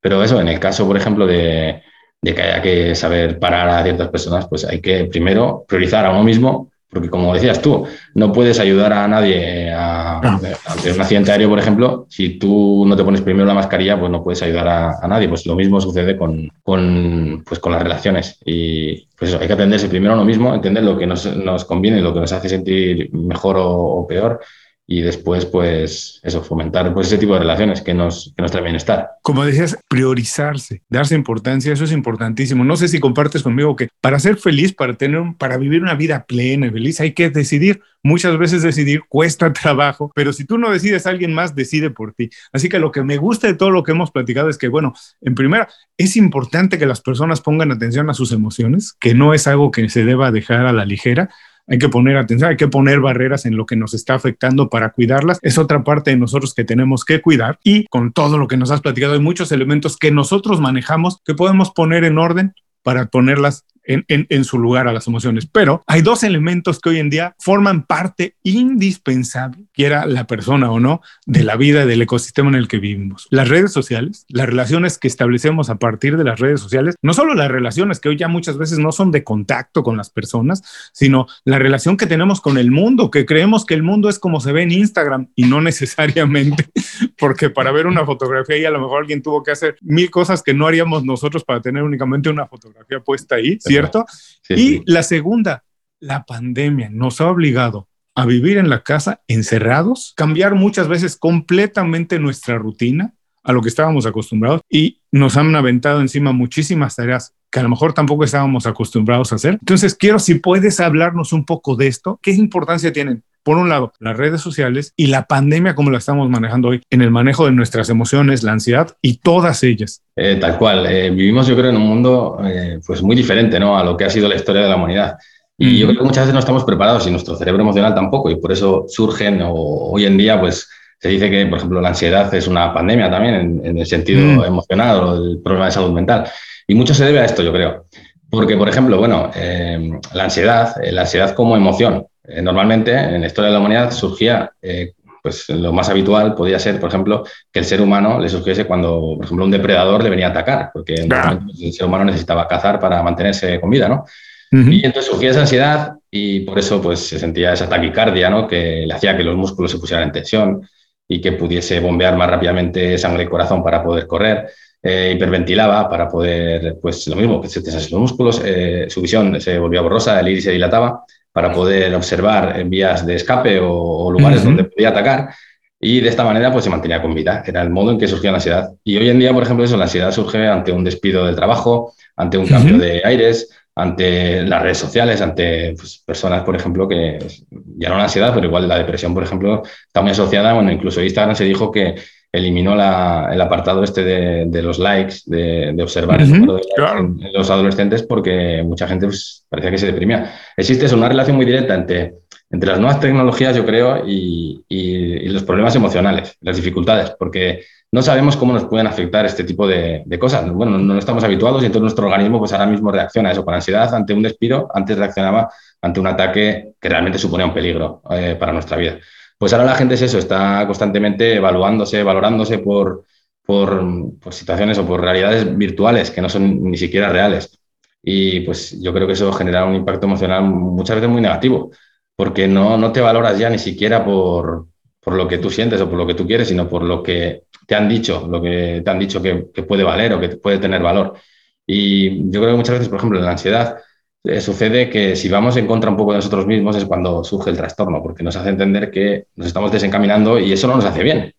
Pero eso, en el caso, por ejemplo, de, de que haya que saber parar a ciertas personas, pues hay que primero priorizar a uno mismo porque como decías tú, no puedes ayudar a nadie a, ante un accidente aéreo, por ejemplo, si tú no te pones primero la mascarilla, pues no puedes ayudar a, nadie. Pues lo mismo sucede con, con, pues con las relaciones. Y pues eso, hay que atenderse primero a uno mismo, entender lo que nos, nos conviene, lo que nos hace sentir mejor o peor y después, pues, eso, fomentar pues, ese tipo de relaciones que nos, que nos trae bienestar. Como decías, priorizarse, darse importancia, eso es importantísimo. No sé si compartes conmigo que para ser feliz, para tener, para vivir una vida plena y feliz, hay que decidir. Muchas veces decidir cuesta trabajo, pero si tú no decides, alguien más decide por ti. Así que lo que me gusta de todo lo que hemos platicado es que, bueno, en primera, es importante que las personas pongan atención a sus emociones, que no es algo que se deba dejar a la ligera hay que poner atención, hay que poner barreras en lo que nos está afectando para cuidarlas. Es otra parte de nosotros que tenemos que cuidar y con todo lo que nos has platicado hay muchos elementos que nosotros manejamos que podemos poner en orden para ponerlas en, su lugar a las emociones. Pero hay dos elementos que hoy en día forman parte indispensable, quiera la persona o no, de la vida, del ecosistema en el que vivimos. Las redes sociales, las relaciones que establecemos a partir de las redes sociales, no solo las relaciones que hoy ya muchas veces no son de contacto con las personas, sino la relación que tenemos con el mundo, que creemos que el mundo es como se ve en Instagram y no necesariamente, porque para ver una fotografía y a lo mejor alguien tuvo que hacer mil cosas que no haríamos nosotros para tener únicamente una fotografía puesta ahí, ¿cierto? y la segunda, la pandemia nos ha obligado a vivir en la casa encerrados, cambiar muchas veces completamente nuestra rutina, a lo que estábamos acostumbrados y nos han aventado encima muchísimas tareas que a lo mejor tampoco estábamos acostumbrados a hacer. Entonces, quiero si puedes hablarnos un poco de esto, qué importancia tienen por un lado, las redes sociales y la pandemia como la estamos manejando hoy en el manejo de nuestras emociones, la ansiedad y todas ellas. Eh, tal cual. Eh, vivimos, yo creo, en un mundo eh, pues muy diferente ¿no? a lo que ha sido la historia de la humanidad. Y yo creo que muchas veces no estamos preparados y nuestro cerebro emocional tampoco. Y por eso surgen, o hoy en día, pues se dice que, por ejemplo, la ansiedad es una pandemia también en, el sentido mm. emocional o el problema de salud mental. Y mucho se debe a esto, yo creo. Porque, por ejemplo, bueno, la ansiedad, la ansiedad como emoción, eh, normalmente en la historia de la humanidad surgía, eh, pues lo más habitual podía ser, por ejemplo, que el ser humano le surgiese cuando, por ejemplo, un depredador le venía a atacar, porque el ser humano necesitaba cazar para mantenerse con vida, ¿no? Y entonces surgía esa ansiedad y por eso pues se sentía esa taquicardia, ¿no? Que le hacía que los músculos se pusieran en tensión y que pudiese bombear más rápidamente sangre y corazón para poder correr. Eh, hiperventilaba para poder, pues lo mismo, que se tensasen los músculos, su visión se volvía borrosa, el iris se dilataba para poder observar en vías de escape o, lugares donde podía atacar. Y de esta manera pues se mantenía con vida. Era el modo en que surgía la ansiedad. Y hoy en día, por ejemplo, eso, la ansiedad surge ante un despido del trabajo, ante un cambio de aires, ante las redes sociales, ante pues, personas, por ejemplo, que ya no la ansiedad, pero igual la depresión, por ejemplo, está muy asociada. Bueno, incluso Instagram se dijo que eliminó el apartado este de, los likes, de, observar el número de likes en, los adolescentes, porque mucha gente pues, parecía que se deprimía. Existe una relación muy directa entre, entre las nuevas tecnologías, yo creo, y, los problemas emocionales, las dificultades, porque no sabemos cómo nos pueden afectar este tipo de, cosas. Bueno, no, estamos habituados y entonces nuestro organismo pues ahora mismo reacciona a eso con ansiedad ante un despido, antes reaccionaba ante un ataque que realmente suponía un peligro eh, para nuestra vida. Pues ahora la gente es eso, está constantemente evaluándose, valorándose por, por, situaciones o por realidades virtuales que no son ni siquiera reales. Y pues yo creo que eso genera un impacto emocional muchas veces muy negativo, porque no, no te valoras ya ni siquiera por, por lo que tú sientes o por lo que tú quieres, sino por lo que te han dicho, lo que te han dicho que, que puede valer o que puede tener valor. Y yo creo que muchas veces, por ejemplo, en la ansiedad, eh, sucede que si vamos en contra un poco de nosotros mismos es cuando surge el trastorno, porque nos hace entender que nos estamos desencaminando y eso no nos hace bien.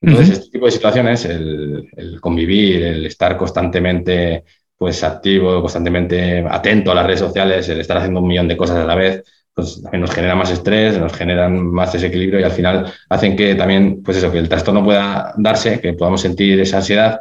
Entonces, este tipo de situaciones, el, convivir, el estar constantemente pues, activo, constantemente atento a las redes sociales, el estar haciendo un millón de cosas a la vez, pues también nos genera más estrés, nos generan más desequilibrio y al final hacen que también, pues eso, que el trastorno pueda darse, que podamos sentir esa ansiedad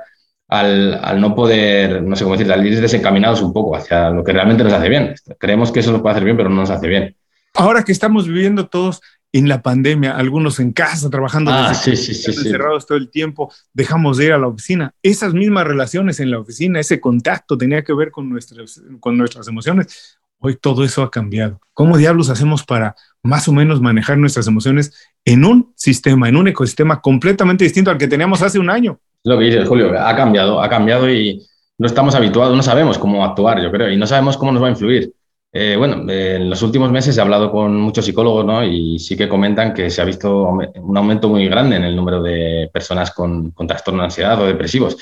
al, no poder, no sé cómo decir, al ir desencaminados un poco hacia lo que realmente nos hace bien. Creemos que eso nos puede hacer bien, pero no nos hace bien. Ahora que estamos viviendo todos en la pandemia, algunos en casa, trabajando ah, sí, sí, encerrados todo el tiempo, dejamos de ir a la oficina. Esas mismas relaciones en la oficina, ese contacto tenía que ver con nuestras, con nuestras emociones. Hoy todo eso ha cambiado. ¿Cómo diablos hacemos para más o menos manejar nuestras emociones en un sistema, en un ecosistema completamente distinto al que teníamos hace un año? Lo que dices, Julio, ha cambiado, ha cambiado y no estamos habituados, no sabemos cómo actuar, yo creo, y no sabemos cómo nos va a influir. Eh, bueno, en los últimos meses he hablado con muchos psicólogos, ¿no? Y sí que comentan que se ha visto un aumento muy grande en el número de personas con, con trastorno de ansiedad o depresivos.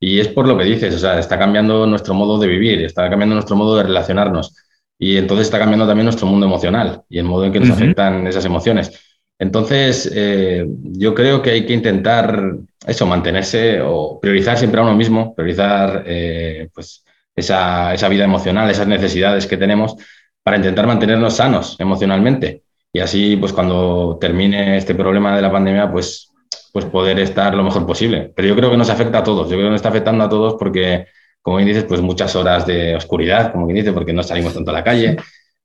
Y es por lo que dices, o sea, está cambiando nuestro modo de vivir, está cambiando nuestro modo de relacionarnos. Y entonces está cambiando también nuestro mundo emocional y el modo en que nos afectan esas emociones. Entonces, eh, yo creo que hay que intentar eso, mantenerse o priorizar siempre a uno mismo, priorizar eh, pues esa, esa, vida emocional, esas necesidades que tenemos para intentar mantenernos sanos emocionalmente. Y así, pues cuando termine este problema de la pandemia, pues, pues poder estar lo mejor posible. Pero yo creo que nos afecta a todos, yo creo que nos está afectando a todos porque, como bien dices, pues muchas horas de oscuridad, como bien dice, porque no salimos tanto a la calle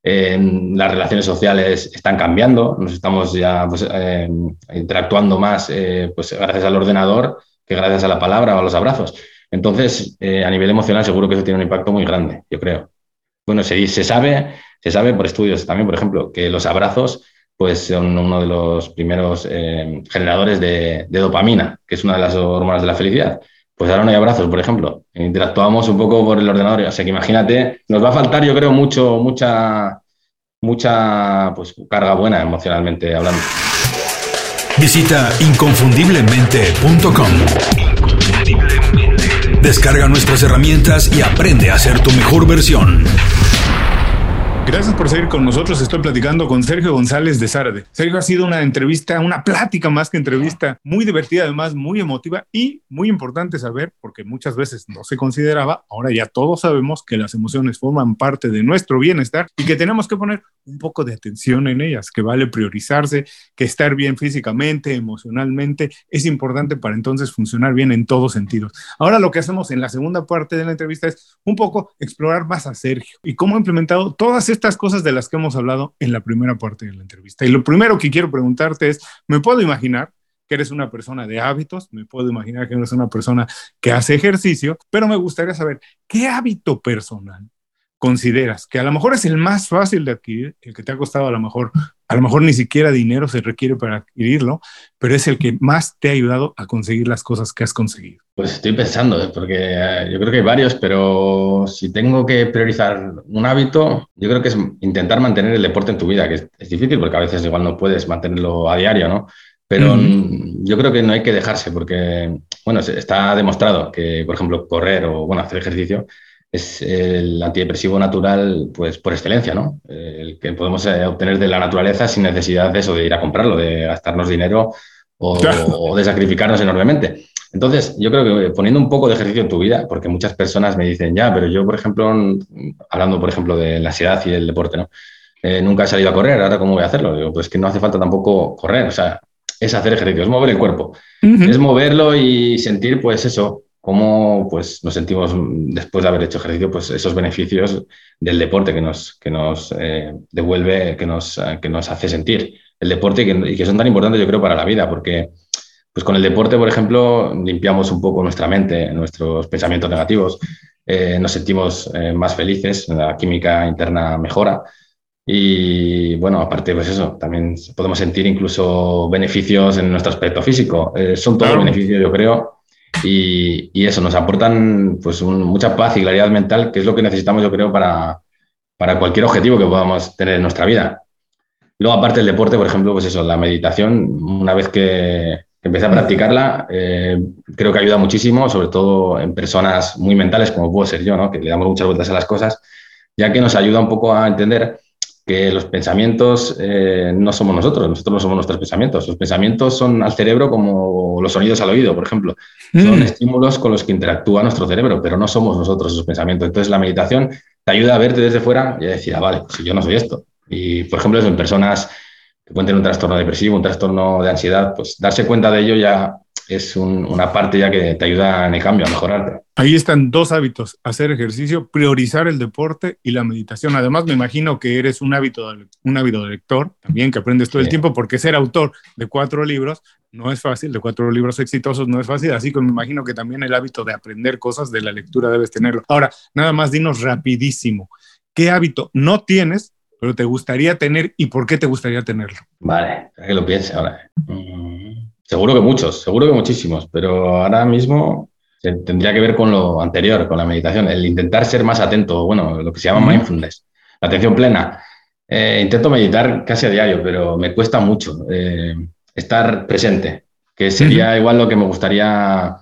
las relaciones sociales están cambiando, nos estamos ya pues, eh, interactuando más eh, pues, gracias al ordenador que gracias a la palabra o a los abrazos. Entonces, eh, a nivel emocional seguro que eso tiene un impacto muy grande, yo creo. Bueno, se, sabe, se sabe por estudios también, por ejemplo, que los abrazos pues, son uno de los primeros generadores de dopamina, que es una de las hormonas de la felicidad pues ahora no hay abrazos, por ejemplo. Interactuamos un poco por el ordenador. O sea que imagínate, nos va a faltar, yo creo, mucho, mucha, mucha pues, carga buena emocionalmente hablando. Visita inconfundiblemente.com. Descarga nuestras herramientas y aprende a ser tu mejor versión. Gracias por seguir con nosotros. Estoy platicando con Sergio González de Sarde. Sergio ha sido una entrevista, una plática más que entrevista, muy divertida, además muy emotiva y muy importante saber, porque muchas veces no se consideraba, ahora ya todos sabemos que las emociones forman parte de nuestro bienestar y que tenemos que poner un poco de atención en ellas, que vale priorizarse, que estar bien físicamente, emocionalmente, es importante para entonces funcionar bien en todos sentidos. Ahora lo que hacemos en la segunda parte de la entrevista es un poco explorar más a Sergio y cómo ha implementado todas estas cosas de las que hemos hablado en la primera parte de la entrevista. Y lo primero que quiero preguntarte es, ¿me puedo imaginar que eres una persona de hábitos, me puedo imaginar que eres una persona que hace ejercicio, pero me gustaría saber, ¿qué hábito personal consideras que a lo mejor es el más fácil de adquirir, el que te ha costado a lo mejor, a lo mejor ni siquiera dinero se requiere para adquirirlo, pero es el que más te ha ayudado a conseguir las cosas que has conseguido? Pues estoy pensando, ¿eh? porque eh, yo creo que hay varios, pero si tengo que priorizar un hábito, yo creo que es intentar mantener el deporte en tu vida, que es, difícil porque a veces igual no puedes mantenerlo a diario, ¿no? Pero yo creo que no hay que dejarse porque, bueno, está demostrado que, por ejemplo, correr o, bueno, hacer ejercicio es el antidepresivo natural, pues por excelencia, ¿no? El que podemos eh, obtener de la naturaleza sin necesidad de eso, de ir a comprarlo, de gastarnos dinero o, de sacrificarnos enormemente. Entonces, yo creo que poniendo un poco de ejercicio en tu vida, porque muchas personas me dicen, ya, pero yo, por ejemplo, hablando, por ejemplo, de la ansiedad y el deporte, ¿no? Eh, nunca he salido a correr, ahora cómo voy a hacerlo. Digo, pues que no hace falta tampoco correr, o sea, es hacer ejercicio, es mover el cuerpo, es moverlo y sentir, pues eso, cómo pues, nos sentimos después de haber hecho ejercicio, pues esos beneficios del deporte que nos, que nos eh, devuelve, que nos, eh, que nos hace sentir el deporte y que, son tan importantes, yo creo, para la vida, porque pues con el deporte, por ejemplo, limpiamos un poco nuestra mente, nuestros pensamientos negativos, eh, nos sentimos más felices, la química interna mejora. Y bueno, aparte, pues eso, también podemos sentir incluso beneficios en nuestro aspecto físico. son todos beneficios, yo creo, y, eso, nos aportan pues mucha paz y claridad mental, que es lo que necesitamos, yo creo, para, para cualquier objetivo que podamos tener en nuestra vida. Luego, aparte del deporte, por ejemplo, pues eso, la meditación, una vez que, empecé a practicarla, eh, creo que ayuda muchísimo, sobre todo en personas muy mentales, como puedo ser yo, ¿no? que le damos muchas vueltas a las cosas, ya que nos ayuda un poco a entender que los pensamientos eh, no somos nosotros, nosotros no somos nuestros pensamientos. Los pensamientos son al cerebro como los sonidos al oído, por ejemplo. Son mm. estímulos con los que interactúa nuestro cerebro, pero no somos nosotros esos pensamientos. Entonces la meditación te ayuda a verte desde fuera y a decir, ah, vale, pues si yo no soy esto. Y, por ejemplo, en personas que pueden tener un trastorno depresivo, un trastorno de ansiedad, pues darse cuenta de ello ya es una parte ya que te ayuda en el cambio, a mejorarte. Ahí están dos hábitos, hacer ejercicio, priorizar el deporte y la meditación. Además, me imagino que eres un hábito, un hábito de lector, también que aprendes todo el tiempo, porque ser autor de cuatro libros no es fácil, de cuatro libros exitosos no es fácil, así que me imagino que también el hábito de aprender cosas de la lectura debes tenerlo. Ahora, nada más dinos rapidísimo, ¿qué hábito no tienes, pero te gustaría tener y por qué te gustaría tenerlo? Vale, que lo piense ahora. Mm. Seguro que muchos, seguro que muchísimos, pero ahora mismo tendría que ver con lo anterior, con la meditación, el intentar ser más atento, bueno, lo que se llama mindfulness, la atención plena. Eh, intento meditar casi a diario, pero me cuesta mucho eh, estar presente, que sería igual lo que me gustaría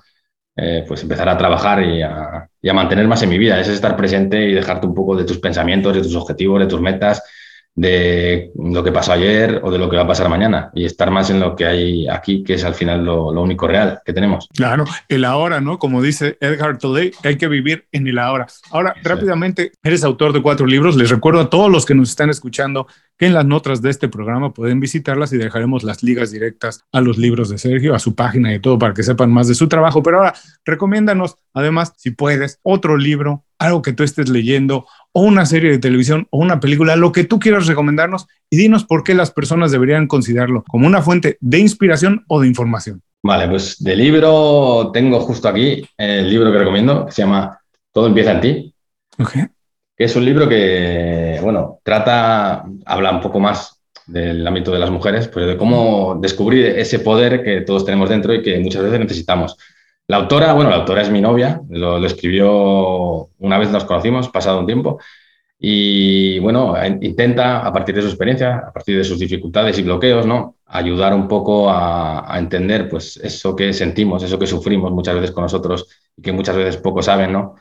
eh, pues empezar a trabajar y a, y a mantener más en mi vida, es estar presente y dejarte un poco de tus pensamientos, de tus objetivos, de tus metas de lo que pasó ayer o de lo que va a pasar mañana y estar más en lo que hay aquí, que es al final lo, único real que tenemos. Claro, el ahora, ¿no? Como dice Edgar Today, hay que vivir en el ahora. Ahora, rápidamente, eres autor de cuatro libros. Les recuerdo a todos los que nos están escuchando que en las notas de este programa pueden visitarlas y dejaremos las ligas directas a los libros de Sergio, a su página y todo para que sepan más de su trabajo. Pero ahora, recomiéndanos, además, si puedes, otro libro, algo que tú estés leyendo o una serie de televisión o una película, lo que tú quieras recomendarnos y dinos por qué las personas deberían considerarlo como una fuente de inspiración o de información. Vale, pues de libro tengo justo aquí el libro que recomiendo, que se llama Todo empieza en ti. Okay. Que es un libro que, bueno, trata, habla un poco más del ámbito de las mujeres, pues de cómo descubrir ese poder que todos tenemos dentro y que muchas veces necesitamos. La autora, bueno, la autora es mi novia, lo, escribió una vez nos conocimos, pasado un tiempo, y bueno, intenta a partir de su experiencia, a partir de sus dificultades y bloqueos, ¿no? Ayudar un poco a, entender pues eso que sentimos, eso que sufrimos muchas veces con nosotros y que muchas veces poco saben, ¿no?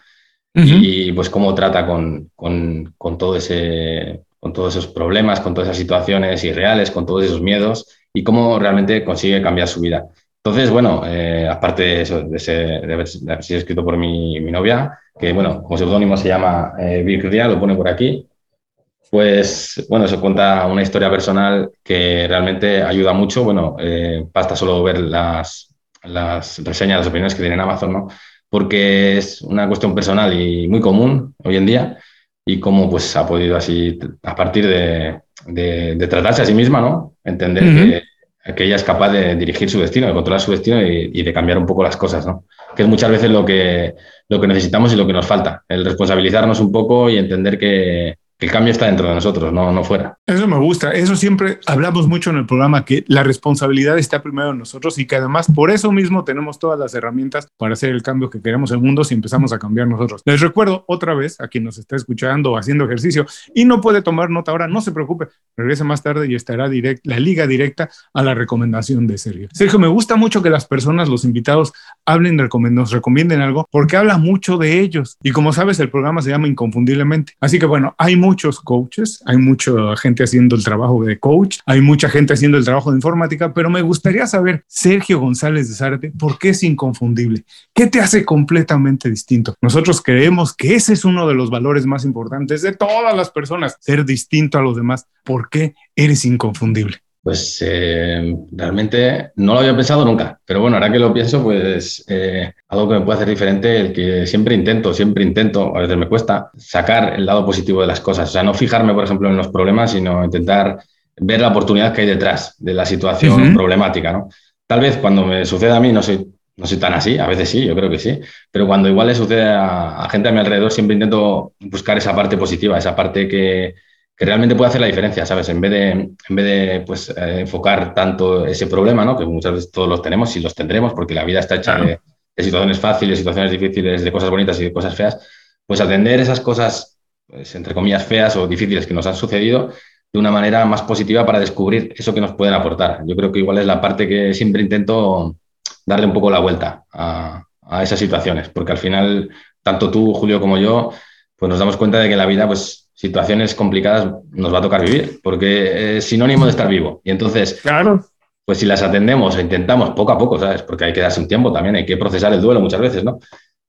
Y pues cómo trata con, con, con todo ese con todos esos problemas, con todas esas situaciones irreales, con todos esos miedos y cómo realmente consigue cambiar su vida. Entonces, bueno, eh, aparte de, eso, de, haber, sido escrito por mi, novia, que bueno, como seudónimo se llama eh, Virginia, lo pone por aquí, pues bueno, se cuenta una historia personal que realmente ayuda mucho. Bueno, eh, basta solo ver las, las reseñas, las opiniones que tiene Amazon, ¿no? Porque es una cuestión personal y muy común hoy en día y cómo pues ha podido así, a partir de, de, tratarse a sí misma, ¿no? Entender que que ella es capaz de dirigir su destino, de controlar su destino y, de cambiar un poco las cosas, ¿no? Que es muchas veces lo que, lo que necesitamos y lo que nos falta, el responsabilizarnos un poco y entender que, el cambio está dentro de nosotros, no, no fuera. Eso me gusta. Eso siempre hablamos mucho en el programa, que la responsabilidad está primero en nosotros y que además por eso mismo tenemos todas las herramientas para hacer el cambio que queremos en el mundo si empezamos a cambiar nosotros. Les recuerdo otra vez a quien nos está escuchando o haciendo ejercicio y no puede tomar nota ahora, no se preocupe, regrese más tarde y estará direct, la liga directa a la recomendación de Sergio. Sergio, me gusta mucho que las personas, los invitados, hablen, nos recomienden algo porque habla mucho de ellos. Y como sabes, el programa se llama Inconfundiblemente. Así que bueno, hay muchos coaches, hay mucha gente haciendo el trabajo de coach, hay mucha gente haciendo el trabajo de informática, pero me gustaría saber, Sergio González de Zárate, ¿por qué es inconfundible? ¿Qué te hace completamente distinto? Nosotros creemos que ese es uno de los valores más importantes de todas las personas, ser distinto a los demás. ¿Por qué eres inconfundible? Pues eh, realmente no lo había pensado nunca, pero bueno, ahora que lo pienso, pues eh, algo que me puede hacer diferente, el que siempre intento, siempre intento, a veces me cuesta, sacar el lado positivo de las cosas, o sea, no fijarme, por ejemplo, en los problemas, sino intentar ver la oportunidad que hay detrás de la situación problemática, ¿no? Tal vez cuando me suceda a mí no soy, no soy tan así, a veces sí, yo creo que sí, pero cuando igual le sucede a gente a mi alrededor, siempre intento buscar esa parte positiva, esa parte que que realmente puede hacer la diferencia, ¿sabes? En vez de, en vez de pues, eh, enfocar tanto ese problema, ¿no? Que muchas veces todos los tenemos y los tendremos, porque la vida está hecha de, situaciones fáciles, situaciones difíciles, de cosas bonitas y de cosas feas, pues atender esas cosas, pues, entre comillas, feas o difíciles que nos han sucedido de una manera más positiva para descubrir eso que nos pueden aportar. Yo creo que igual es la parte que siempre intento darle un poco la vuelta a, a esas situaciones, porque al final, tanto tú, Julio, como yo, pues nos damos cuenta de que la vida, pues situaciones complicadas nos va a tocar vivir, porque es sinónimo de estar vivo. Y entonces, claro. pues si las atendemos e intentamos poco a poco, ¿sabes? Porque hay que darse un tiempo también, hay que procesar el duelo muchas veces, ¿no?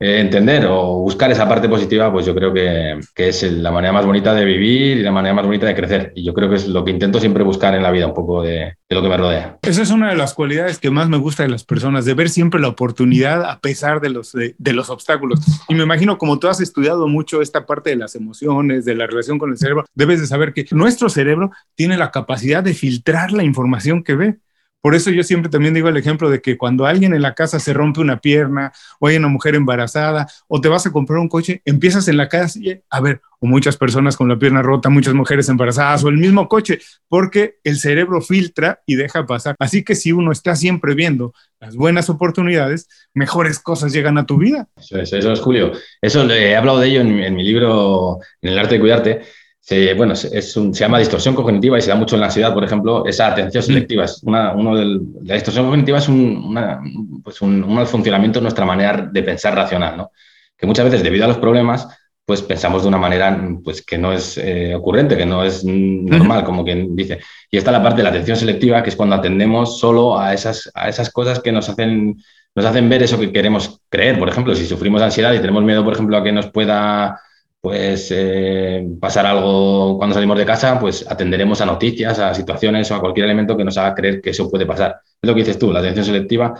Eh, entender o buscar esa parte positiva, pues yo creo que, es la manera más bonita de vivir y la manera más bonita de crecer. Y yo creo que es lo que intento siempre buscar en la vida, un poco de, lo que me rodea. Esa es una de las cualidades que más me gusta de las personas, de ver siempre la oportunidad a pesar de los, de, los obstáculos. Y me imagino, como tú has estudiado mucho esta parte de las emociones, de la relación con el cerebro, debes de saber que nuestro cerebro tiene la capacidad de filtrar la información que ve. Por eso yo siempre también digo el ejemplo de que cuando alguien en la casa se rompe una pierna o hay una mujer embarazada o te vas a comprar un coche, empiezas en la calle a ver, o muchas personas con la pierna rota, muchas mujeres embarazadas o el mismo coche, porque el cerebro filtra y deja pasar. Así que si uno está siempre viendo las buenas oportunidades, mejores cosas llegan a tu vida. Eso es, eso es Julio. Eso he hablado de ello en, en mi libro, En el arte de cuidarte se, bueno, es un, se llama distorsión cognitiva y se da mucho en la ansiedad, por ejemplo, esa atención selectiva. Es una, uno del, la distorsión cognitiva es un, pues un, un funcionamiento de nuestra manera de pensar racional, ¿no? que muchas veces debido a los problemas pues pensamos de una manera pues, que no es eh, ocurrente, que no es normal, como quien dice. Y está la parte de la atención selectiva, que es cuando atendemos solo a esas, a esas cosas que nos hacen, nos hacen ver eso que queremos creer. Por ejemplo, si sufrimos ansiedad y tenemos miedo, por ejemplo, a que nos pueda pues eh, pasar algo cuando salimos de casa, pues atenderemos a noticias, a situaciones o a cualquier elemento que nos haga creer que eso puede pasar. Es lo que dices tú, la atención selectiva.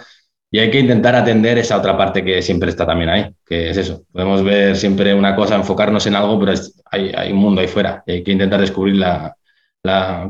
Y hay que intentar atender esa otra parte que siempre está también ahí, que es eso. Podemos ver siempre una cosa, enfocarnos en algo, pero hay, un mundo ahí fuera y hay que intentar descubrir la,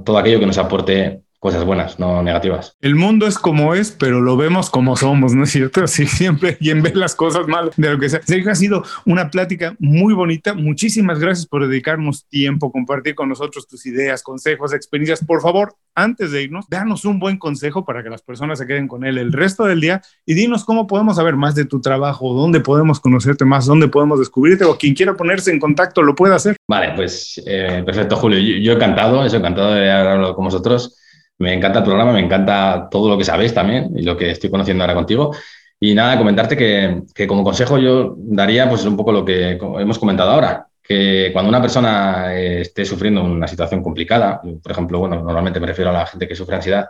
todo aquello que nos aporte cosas buenas, no negativas. El mundo es como es, pero lo vemos como somos, ¿no es cierto? Así siempre y en ver las cosas mal de lo que sea. Sergio, ha sido una plática muy bonita. Muchísimas gracias por dedicarnos tiempo, compartir con nosotros tus ideas, consejos, experiencias. Por favor, antes de irnos, danos un buen consejo para que las personas se queden con él el resto del día y dinos cómo podemos saber más de tu trabajo, dónde podemos conocerte más, dónde podemos descubrirte o quien quiera ponerse en contacto lo puede hacer. Vale, pues eh, perfecto, Julio. Yo, yo encantado, eso encantado de hablado con vosotros. Me encanta el programa, me encanta todo lo que sabéis también y lo que estoy conociendo ahora contigo. Y nada, comentarte que, como consejo yo daría pues un poco lo que hemos comentado ahora. que cuando una persona eh, esté sufriendo una situación complicada, por ejemplo, bueno, normalmente me refiero a la gente que sufre ansiedad,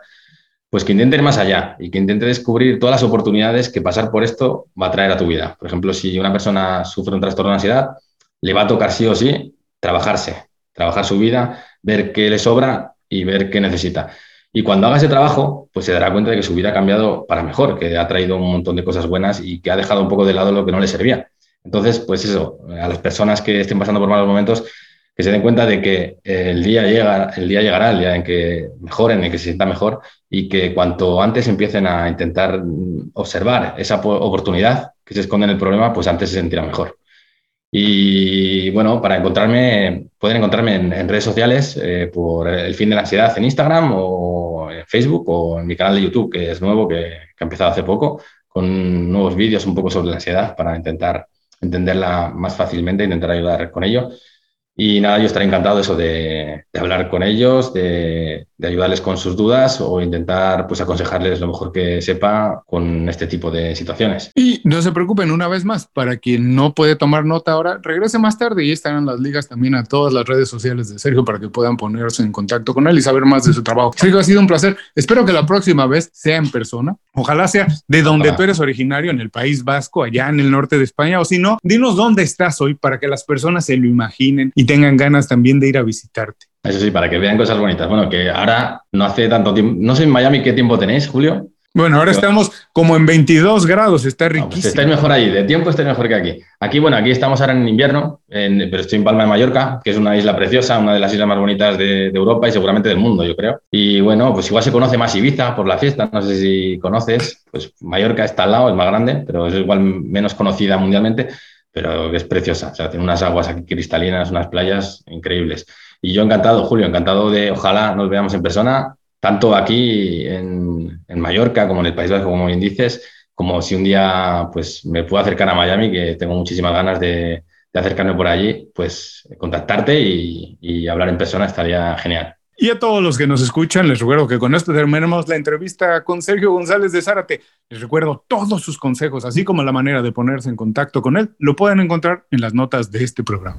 pues que intente ir más allá y que intente descubrir todas las oportunidades que pasar por esto va a traer a tu vida. Por ejemplo, si una persona sufre un trastorno de ansiedad, le va a tocar sí o sí trabajarse, trabajar su vida, ver qué le sobra y ver qué necesita. Y cuando haga ese trabajo, pues se dará cuenta de que su vida ha cambiado para mejor, que ha traído un montón de cosas buenas y que ha dejado un poco de lado lo que no le servía. Entonces, pues eso, a las personas que estén pasando por malos momentos, que se den cuenta de que el día, llega, el día llegará, el día en que mejoren, en que se sienta mejor y que cuanto antes empiecen a intentar observar esa oportunidad que se esconde en el problema, pues antes se sentirá mejor. Y bueno, para encontrarme, pueden encontrarme en, redes sociales eh, por el fin de la ansiedad en Instagram o en Facebook o en mi canal de YouTube, que es nuevo, que, que ha empezado hace poco, con nuevos vídeos un poco sobre la ansiedad para intentar entenderla más fácilmente, intentar ayudar con ello. Y nada, yo estaré encantado de eso, de, hablar con ellos, de, ayudarles con sus dudas o intentar pues aconsejarles lo mejor que sepa con este tipo de situaciones. Y no se preocupen, una vez más, para quien no puede tomar nota ahora, regrese más tarde y estarán las ligas también a todas las redes sociales de Sergio para que puedan ponerse en contacto con él y saber más de su trabajo. Sergio, ha sido un placer. Espero que la próxima vez sea en persona. Ojalá sea de donde tú eres originario, en el País Vasco, allá en el norte de España, o si no, dinos dónde estás hoy para que las personas se lo imaginen y tengan ganas también de ir a visitarte. Eso sí, para que vean cosas bonitas. Bueno, que ahora no hace tanto tiempo, no sé en Miami qué tiempo tenéis, Julio. Bueno, ahora estamos como en 22 grados, está pues riquísimo. estáis mejor ahí, de tiempo estáis mejor que aquí. Aquí, bueno, aquí estamos ahora en invierno, pero estoy en Palma de Mallorca, que es una isla preciosa, una de las islas más bonitas de, de, Europa y seguramente del mundo, yo creo. Y bueno, pues igual se conoce más Ibiza por la fiesta, no sé si conoces, pues Mallorca está al lado, es más grande, pero es igual menos conocida mundialmente pero es preciosa. O sea, tiene unas aguas aquí cristalinas, unas playas increíbles. Y yo encantado, Julio, encantado de, ojalá nos veamos en persona, tanto aquí en, en Mallorca como en el País Vasco, como bien dices, como si un día pues me puedo acercar a Miami, que tengo muchísimas ganas de, de acercarme por allí, pues contactarte y, y hablar en persona estaría genial. Y a todos los que nos escuchan, les recuerdo que con esto terminamos la entrevista con Sergio González de Zárate. Les recuerdo todos sus consejos, así como la manera de ponerse en contacto con él, lo pueden encontrar en las notas de este programa.